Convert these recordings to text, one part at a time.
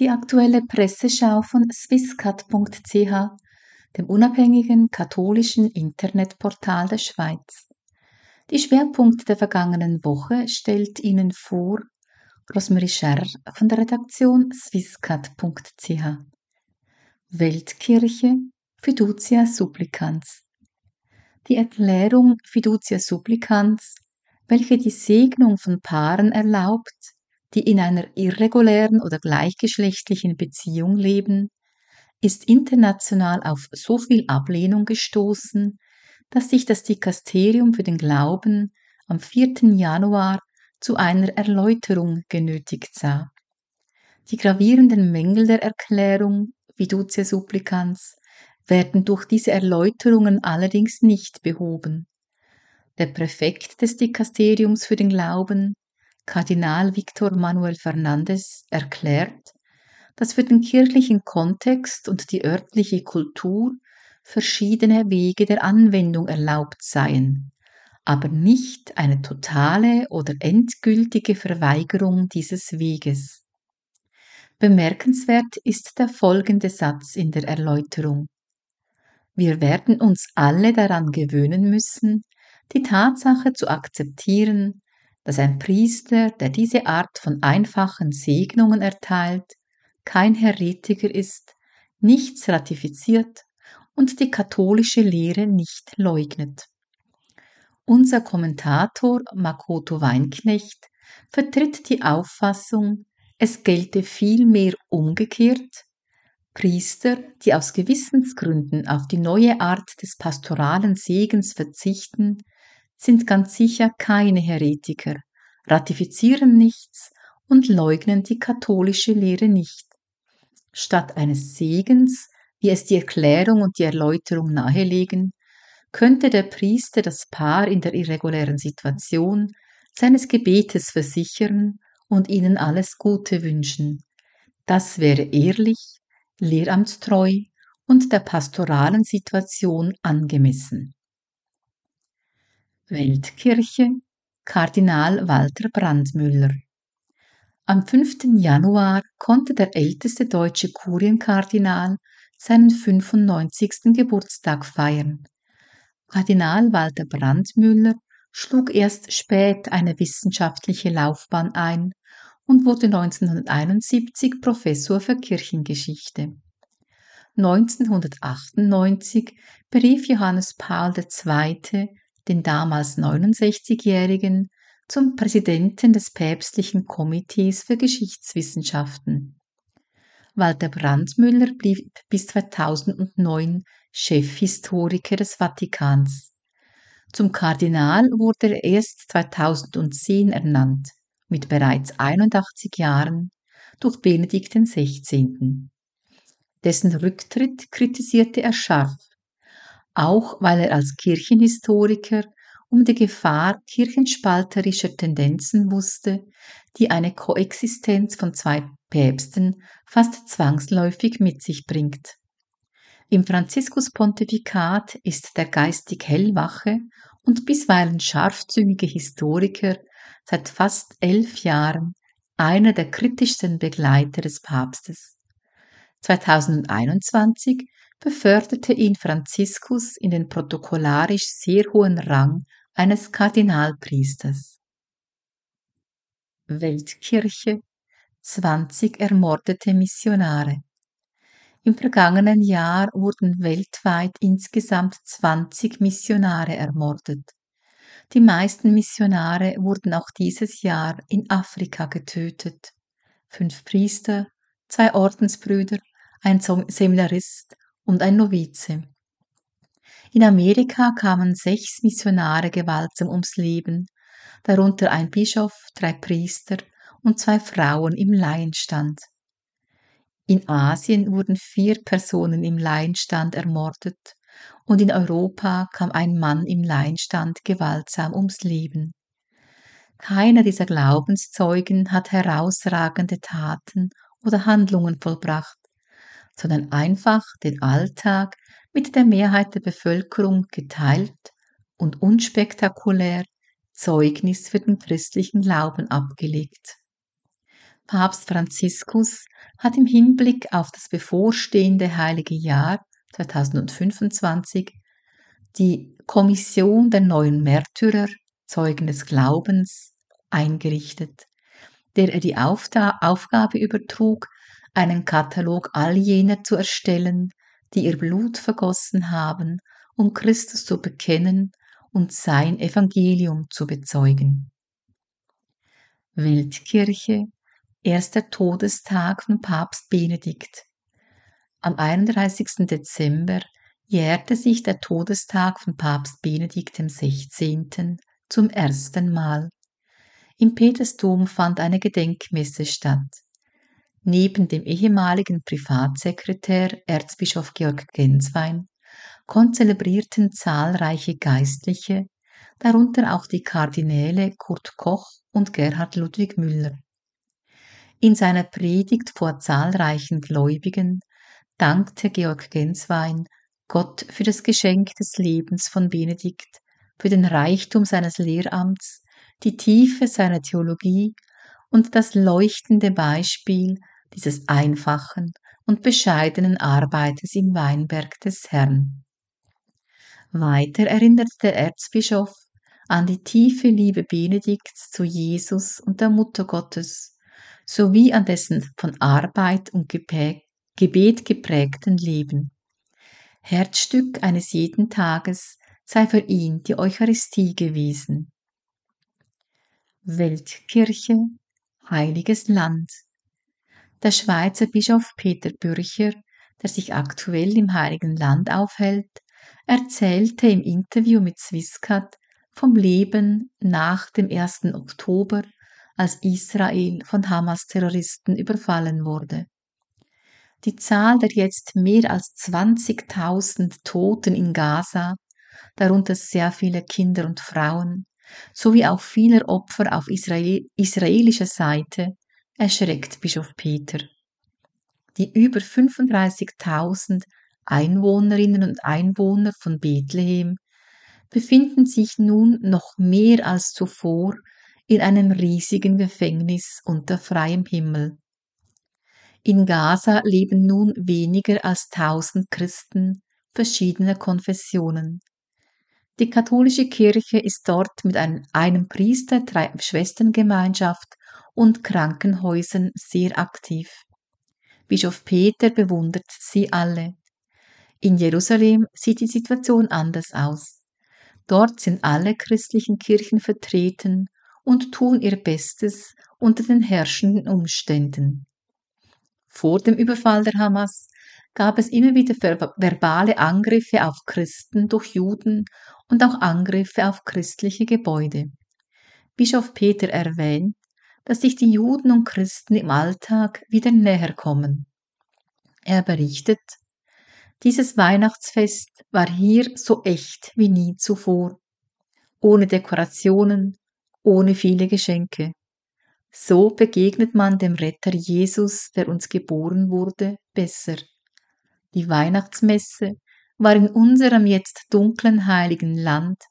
Die aktuelle Presseschau von swisscat.ch, dem unabhängigen katholischen Internetportal der Schweiz. Die Schwerpunkte der vergangenen Woche stellt Ihnen vor Rosemarie Scherr von der Redaktion swisscat.ch. Weltkirche Fiducia Supplicans. Die Erklärung Fiducia Supplicans, welche die Segnung von Paaren erlaubt, die in einer irregulären oder gleichgeschlechtlichen Beziehung leben, ist international auf so viel Ablehnung gestoßen, dass sich das Dikasterium für den Glauben am 4. Januar zu einer Erläuterung genötigt sah. Die gravierenden Mängel der Erklärung Fiducia Supplicans werden durch diese Erläuterungen allerdings nicht behoben. Der Präfekt des Dikasteriums für den Glauben, Kardinal Victor Manuel Fernandez erklärt, dass für den kirchlichen Kontext und die örtliche Kultur verschiedene Wege der Anwendung erlaubt seien, aber nicht eine totale oder endgültige Verweigerung dieses Weges. Bemerkenswert ist der folgende Satz in der Erläuterung. Wir werden uns alle daran gewöhnen müssen, die Tatsache zu akzeptieren, dass ein Priester, der diese Art von einfachen Segnungen erteilt, kein Heretiker ist, nichts ratifiziert und die katholische Lehre nicht leugnet. Unser Kommentator Makoto Weinknecht vertritt die Auffassung, es gelte vielmehr umgekehrt, Priester, die aus Gewissensgründen auf die neue Art des pastoralen Segens verzichten, sind ganz sicher keine Heretiker, ratifizieren nichts und leugnen die katholische Lehre nicht. Statt eines Segens, wie es die Erklärung und die Erläuterung nahelegen, könnte der Priester das Paar in der irregulären Situation seines Gebetes versichern und ihnen alles Gute wünschen. Das wäre ehrlich, lehramtstreu und der pastoralen Situation angemessen. Weltkirche Kardinal Walter Brandmüller. Am 5. Januar konnte der älteste deutsche Kurienkardinal seinen 95. Geburtstag feiern. Kardinal Walter Brandmüller schlug erst spät eine wissenschaftliche Laufbahn ein und wurde 1971 Professor für Kirchengeschichte. 1998 berief Johannes Paul II den damals 69-Jährigen, zum Präsidenten des päpstlichen Komitees für Geschichtswissenschaften. Walter Brandmüller blieb bis 2009 Chefhistoriker des Vatikans. Zum Kardinal wurde er erst 2010 ernannt, mit bereits 81 Jahren, durch Benedikt XVI. Dessen Rücktritt kritisierte er scharf auch weil er als Kirchenhistoriker um die Gefahr kirchenspalterischer Tendenzen wusste, die eine Koexistenz von zwei Päpsten fast zwangsläufig mit sich bringt. Im Franziskuspontifikat ist der geistig hellwache und bisweilen scharfzüngige Historiker seit fast elf Jahren einer der kritischsten Begleiter des Papstes. 2021 beförderte ihn Franziskus in den protokollarisch sehr hohen Rang eines Kardinalpriesters. Weltkirche 20 ermordete Missionare. Im vergangenen Jahr wurden weltweit insgesamt 20 Missionare ermordet. Die meisten Missionare wurden auch dieses Jahr in Afrika getötet. Fünf Priester, zwei Ordensbrüder, ein Seminarist und ein Novize. In Amerika kamen sechs Missionare gewaltsam ums Leben, darunter ein Bischof, drei Priester und zwei Frauen im Laienstand. In Asien wurden vier Personen im Laienstand ermordet und in Europa kam ein Mann im Laienstand gewaltsam ums Leben. Keiner dieser Glaubenszeugen hat herausragende Taten oder Handlungen vollbracht, sondern einfach den Alltag mit der Mehrheit der Bevölkerung geteilt und unspektakulär Zeugnis für den christlichen Glauben abgelegt. Papst Franziskus hat im Hinblick auf das bevorstehende heilige Jahr 2025 die Kommission der neuen Märtyrer, Zeugen des Glaubens, eingerichtet, der er die Aufgabe übertrug, einen Katalog all jener zu erstellen, die ihr Blut vergossen haben, um Christus zu bekennen und sein Evangelium zu bezeugen. Weltkirche, erster Todestag von Papst Benedikt. Am 31. Dezember jährte sich der Todestag von Papst Benedikt XVI. zum ersten Mal. Im Petersdom fand eine Gedenkmesse statt. Neben dem ehemaligen Privatsekretär Erzbischof Georg Genswein konzelebrierten zahlreiche Geistliche, darunter auch die Kardinäle Kurt Koch und Gerhard Ludwig Müller. In seiner Predigt vor zahlreichen Gläubigen dankte Georg Genswein Gott für das Geschenk des Lebens von Benedikt, für den Reichtum seines Lehramts, die Tiefe seiner Theologie und das leuchtende Beispiel dieses einfachen und bescheidenen Arbeiters im Weinberg des Herrn. Weiter erinnert der Erzbischof an die tiefe Liebe Benedikts zu Jesus und der Mutter Gottes, sowie an dessen von Arbeit und Gebet geprägten Leben. Herzstück eines jeden Tages sei für ihn die Eucharistie gewesen. Weltkirche, heiliges Land. Der Schweizer Bischof Peter Bürcher, der sich aktuell im Heiligen Land aufhält, erzählte im Interview mit Swisscat vom Leben nach dem 1. Oktober, als Israel von Hamas-Terroristen überfallen wurde. Die Zahl der jetzt mehr als 20.000 Toten in Gaza, darunter sehr viele Kinder und Frauen, sowie auch vieler Opfer auf Israel israelischer Seite, erschreckt Bischof Peter. Die über 35.000 Einwohnerinnen und Einwohner von Bethlehem befinden sich nun noch mehr als zuvor in einem riesigen Gefängnis unter freiem Himmel. In Gaza leben nun weniger als tausend Christen verschiedener Konfessionen. Die katholische Kirche ist dort mit einem, einem Priester, drei Schwesterngemeinschaft und Krankenhäusern sehr aktiv. Bischof Peter bewundert sie alle. In Jerusalem sieht die Situation anders aus. Dort sind alle christlichen Kirchen vertreten und tun ihr Bestes unter den herrschenden Umständen. Vor dem Überfall der Hamas gab es immer wieder verbale Angriffe auf Christen durch Juden und auch Angriffe auf christliche Gebäude. Bischof Peter erwähnt, dass sich die Juden und Christen im Alltag wieder näher kommen. Er berichtet, dieses Weihnachtsfest war hier so echt wie nie zuvor, ohne Dekorationen, ohne viele Geschenke. So begegnet man dem Retter Jesus, der uns geboren wurde, besser. Die Weihnachtsmesse war in unserem jetzt dunklen heiligen Land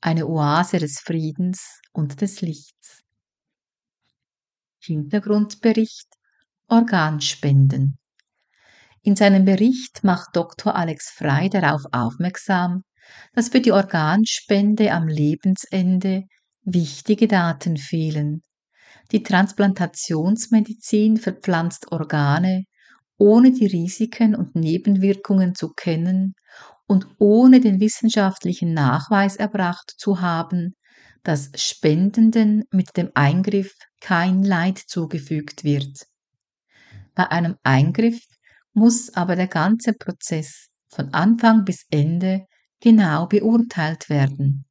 eine Oase des Friedens und des Lichts. Hintergrundbericht Organspenden in seinem Bericht macht Dr. Alex Frey darauf aufmerksam, dass für die Organspende am Lebensende wichtige Daten fehlen. Die Transplantationsmedizin verpflanzt Organe, ohne die Risiken und Nebenwirkungen zu kennen und ohne den wissenschaftlichen Nachweis erbracht zu haben, dass Spendenden mit dem Eingriff kein Leid zugefügt wird. Bei einem Eingriff muss aber der ganze Prozess von Anfang bis Ende genau beurteilt werden.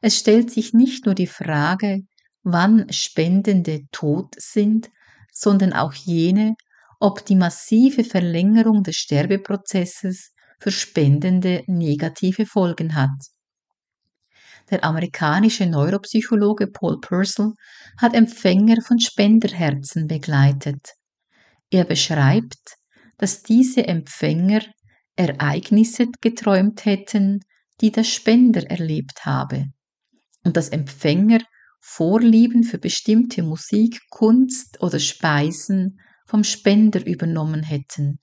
Es stellt sich nicht nur die Frage, wann Spendende tot sind, sondern auch jene, ob die massive Verlängerung des Sterbeprozesses für Spendende negative Folgen hat. Der amerikanische Neuropsychologe Paul Purcell hat Empfänger von Spenderherzen begleitet. Er beschreibt, dass diese Empfänger Ereignisse geträumt hätten, die der Spender erlebt habe, und dass Empfänger Vorlieben für bestimmte Musik, Kunst oder Speisen vom Spender übernommen hätten.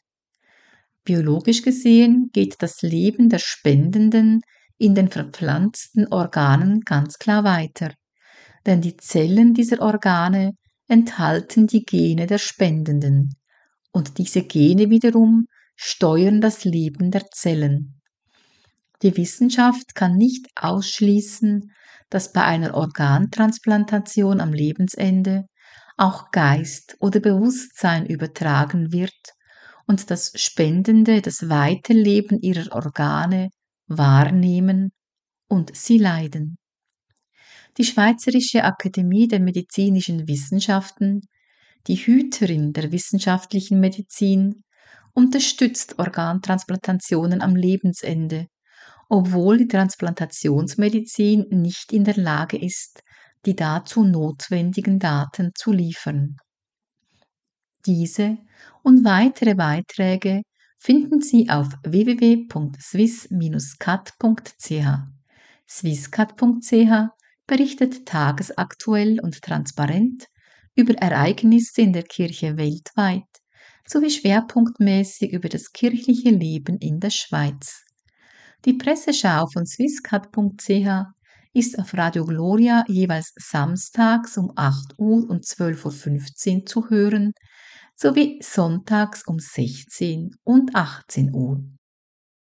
Biologisch gesehen geht das Leben der Spendenden in den verpflanzten Organen ganz klar weiter, denn die Zellen dieser Organe enthalten die Gene der Spendenden und diese Gene wiederum steuern das Leben der Zellen. Die Wissenschaft kann nicht ausschließen, dass bei einer Organtransplantation am Lebensende auch Geist oder Bewusstsein übertragen wird und das Spendende das Weiterleben ihrer Organe wahrnehmen und sie leiden. Die Schweizerische Akademie der Medizinischen Wissenschaften, die Hüterin der wissenschaftlichen Medizin, unterstützt Organtransplantationen am Lebensende, obwohl die Transplantationsmedizin nicht in der Lage ist, die dazu notwendigen Daten zu liefern. Diese und weitere Beiträge finden Sie auf www.swiss-cat.ch. Swisscat.ch berichtet tagesaktuell und transparent über Ereignisse in der Kirche weltweit sowie schwerpunktmäßig über das kirchliche Leben in der Schweiz. Die Presseschau von swisscat.ch ist auf Radio Gloria jeweils samstags um 8 Uhr und 12.15 Uhr zu hören, sowie sonntags um 16 und 18 Uhr.